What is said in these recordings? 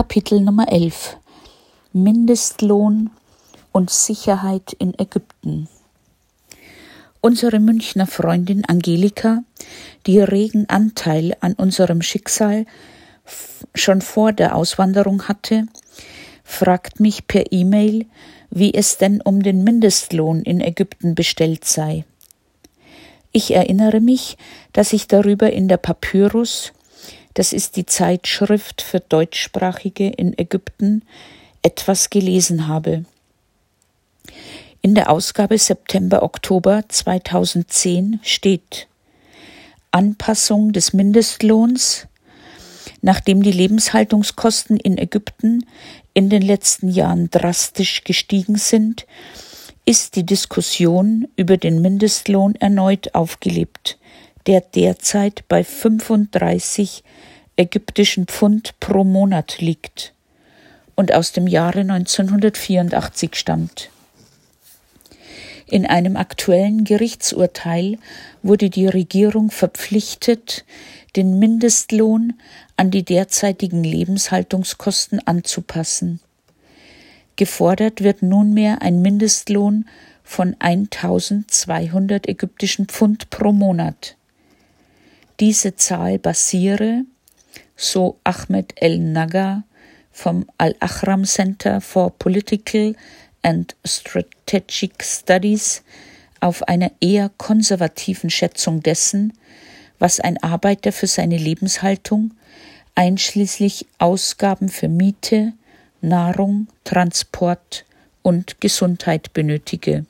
Kapitel Nummer 11 Mindestlohn und Sicherheit in Ägypten. Unsere Münchner Freundin Angelika, die regen Anteil an unserem Schicksal schon vor der Auswanderung hatte, fragt mich per E-Mail, wie es denn um den Mindestlohn in Ägypten bestellt sei. Ich erinnere mich, dass ich darüber in der Papyrus, das ist die Zeitschrift für Deutschsprachige in Ägypten, etwas gelesen habe. In der Ausgabe September-Oktober 2010 steht Anpassung des Mindestlohns, nachdem die Lebenshaltungskosten in Ägypten in den letzten Jahren drastisch gestiegen sind, ist die Diskussion über den Mindestlohn erneut aufgelebt, der derzeit bei 35 ägyptischen Pfund pro Monat liegt und aus dem Jahre 1984 stammt. In einem aktuellen Gerichtsurteil wurde die Regierung verpflichtet, den Mindestlohn an die derzeitigen Lebenshaltungskosten anzupassen. Gefordert wird nunmehr ein Mindestlohn von 1200 ägyptischen Pfund pro Monat. Diese Zahl basiere, so Ahmed El-Naga vom Al-Ahram Center for Political and Strategic Studies auf einer eher konservativen Schätzung dessen, was ein Arbeiter für seine Lebenshaltung, einschließlich Ausgaben für Miete, Nahrung, Transport und Gesundheit benötige.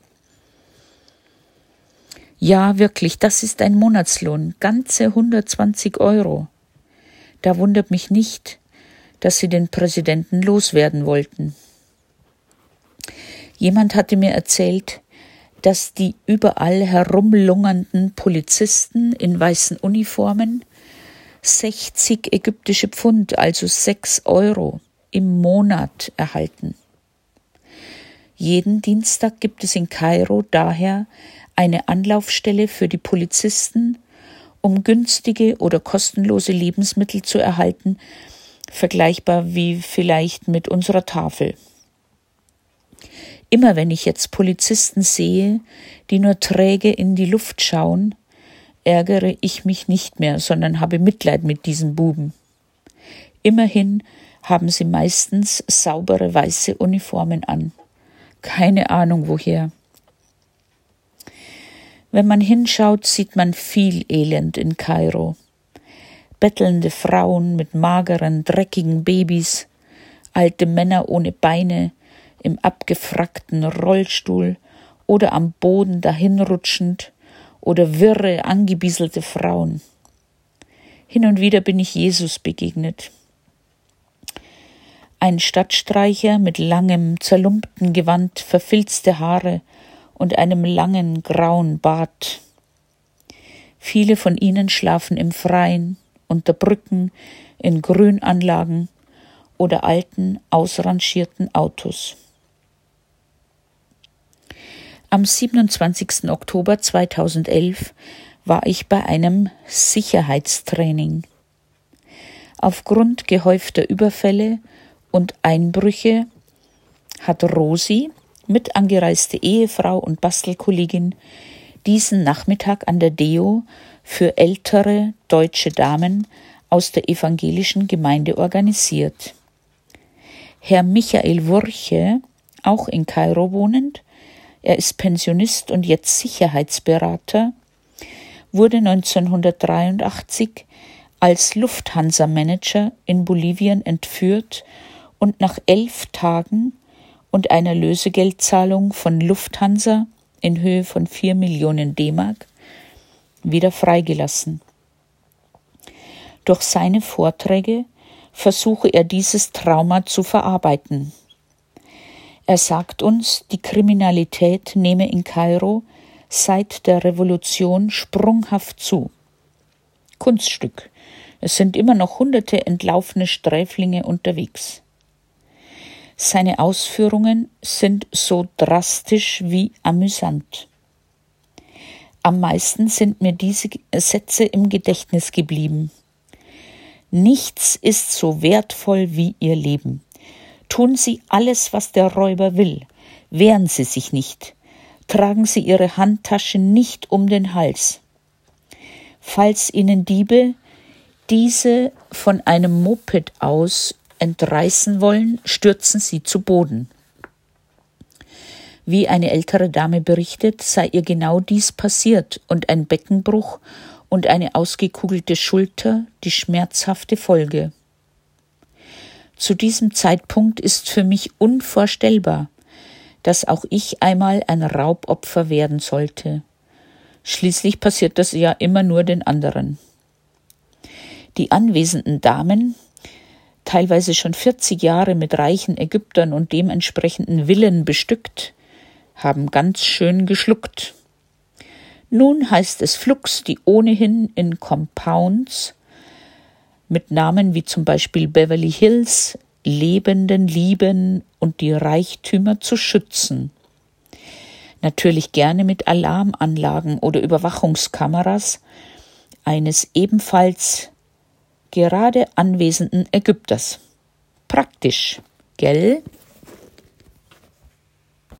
Ja, wirklich, das ist ein Monatslohn, ganze 120 Euro. Da wundert mich nicht, dass sie den Präsidenten loswerden wollten. Jemand hatte mir erzählt, dass die überall herumlungernden Polizisten in weißen Uniformen 60 ägyptische Pfund, also 6 Euro im Monat erhalten. Jeden Dienstag gibt es in Kairo daher eine Anlaufstelle für die Polizisten, um günstige oder kostenlose Lebensmittel zu erhalten, vergleichbar wie vielleicht mit unserer Tafel. Immer wenn ich jetzt Polizisten sehe, die nur träge in die Luft schauen, ärgere ich mich nicht mehr, sondern habe Mitleid mit diesen Buben. Immerhin haben sie meistens saubere weiße Uniformen an. Keine Ahnung woher. Wenn man hinschaut, sieht man viel Elend in Kairo. Bettelnde Frauen mit mageren, dreckigen Babys, alte Männer ohne Beine, im abgefrackten Rollstuhl oder am Boden dahinrutschend oder wirre, angebieselte Frauen. Hin und wieder bin ich Jesus begegnet. Ein Stadtstreicher mit langem, zerlumpten Gewand, verfilzte Haare und einem langen, grauen Bart. Viele von ihnen schlafen im Freien, unter Brücken, in Grünanlagen oder alten, ausrangierten Autos. Am 27. Oktober 2011 war ich bei einem Sicherheitstraining. Aufgrund gehäufter Überfälle und Einbrüche hat Rosi, mit angereiste Ehefrau und Bastelkollegin, diesen Nachmittag an der Deo für ältere deutsche Damen aus der evangelischen Gemeinde organisiert. Herr Michael Wurche, auch in Kairo wohnend, er ist Pensionist und jetzt Sicherheitsberater, wurde 1983 als Lufthansa-Manager in Bolivien entführt und nach elf Tagen und einer Lösegeldzahlung von Lufthansa in Höhe von vier Millionen D-Mark wieder freigelassen. Durch seine Vorträge versuche er dieses Trauma zu verarbeiten. Er sagt uns, die Kriminalität nehme in Kairo seit der Revolution sprunghaft zu. Kunststück. Es sind immer noch hunderte entlaufene Sträflinge unterwegs. Seine Ausführungen sind so drastisch wie amüsant. Am meisten sind mir diese Sätze im Gedächtnis geblieben. Nichts ist so wertvoll wie ihr Leben. Tun Sie alles, was der Räuber will. Wehren Sie sich nicht. Tragen Sie Ihre Handtasche nicht um den Hals. Falls Ihnen Diebe diese von einem Moped aus entreißen wollen, stürzen sie zu Boden. Wie eine ältere Dame berichtet, sei ihr genau dies passiert und ein Beckenbruch und eine ausgekugelte Schulter die schmerzhafte Folge. Zu diesem Zeitpunkt ist für mich unvorstellbar, dass auch ich einmal ein Raubopfer werden sollte. Schließlich passiert das ja immer nur den anderen. Die anwesenden Damen, teilweise schon 40 Jahre mit reichen Ägyptern und dementsprechenden Villen bestückt, haben ganz schön geschluckt. Nun heißt es flugs die ohnehin in Compounds mit Namen wie zum Beispiel Beverly Hills Lebenden lieben und die Reichtümer zu schützen. Natürlich gerne mit Alarmanlagen oder Überwachungskameras eines ebenfalls gerade anwesenden Ägypters. Praktisch, gell?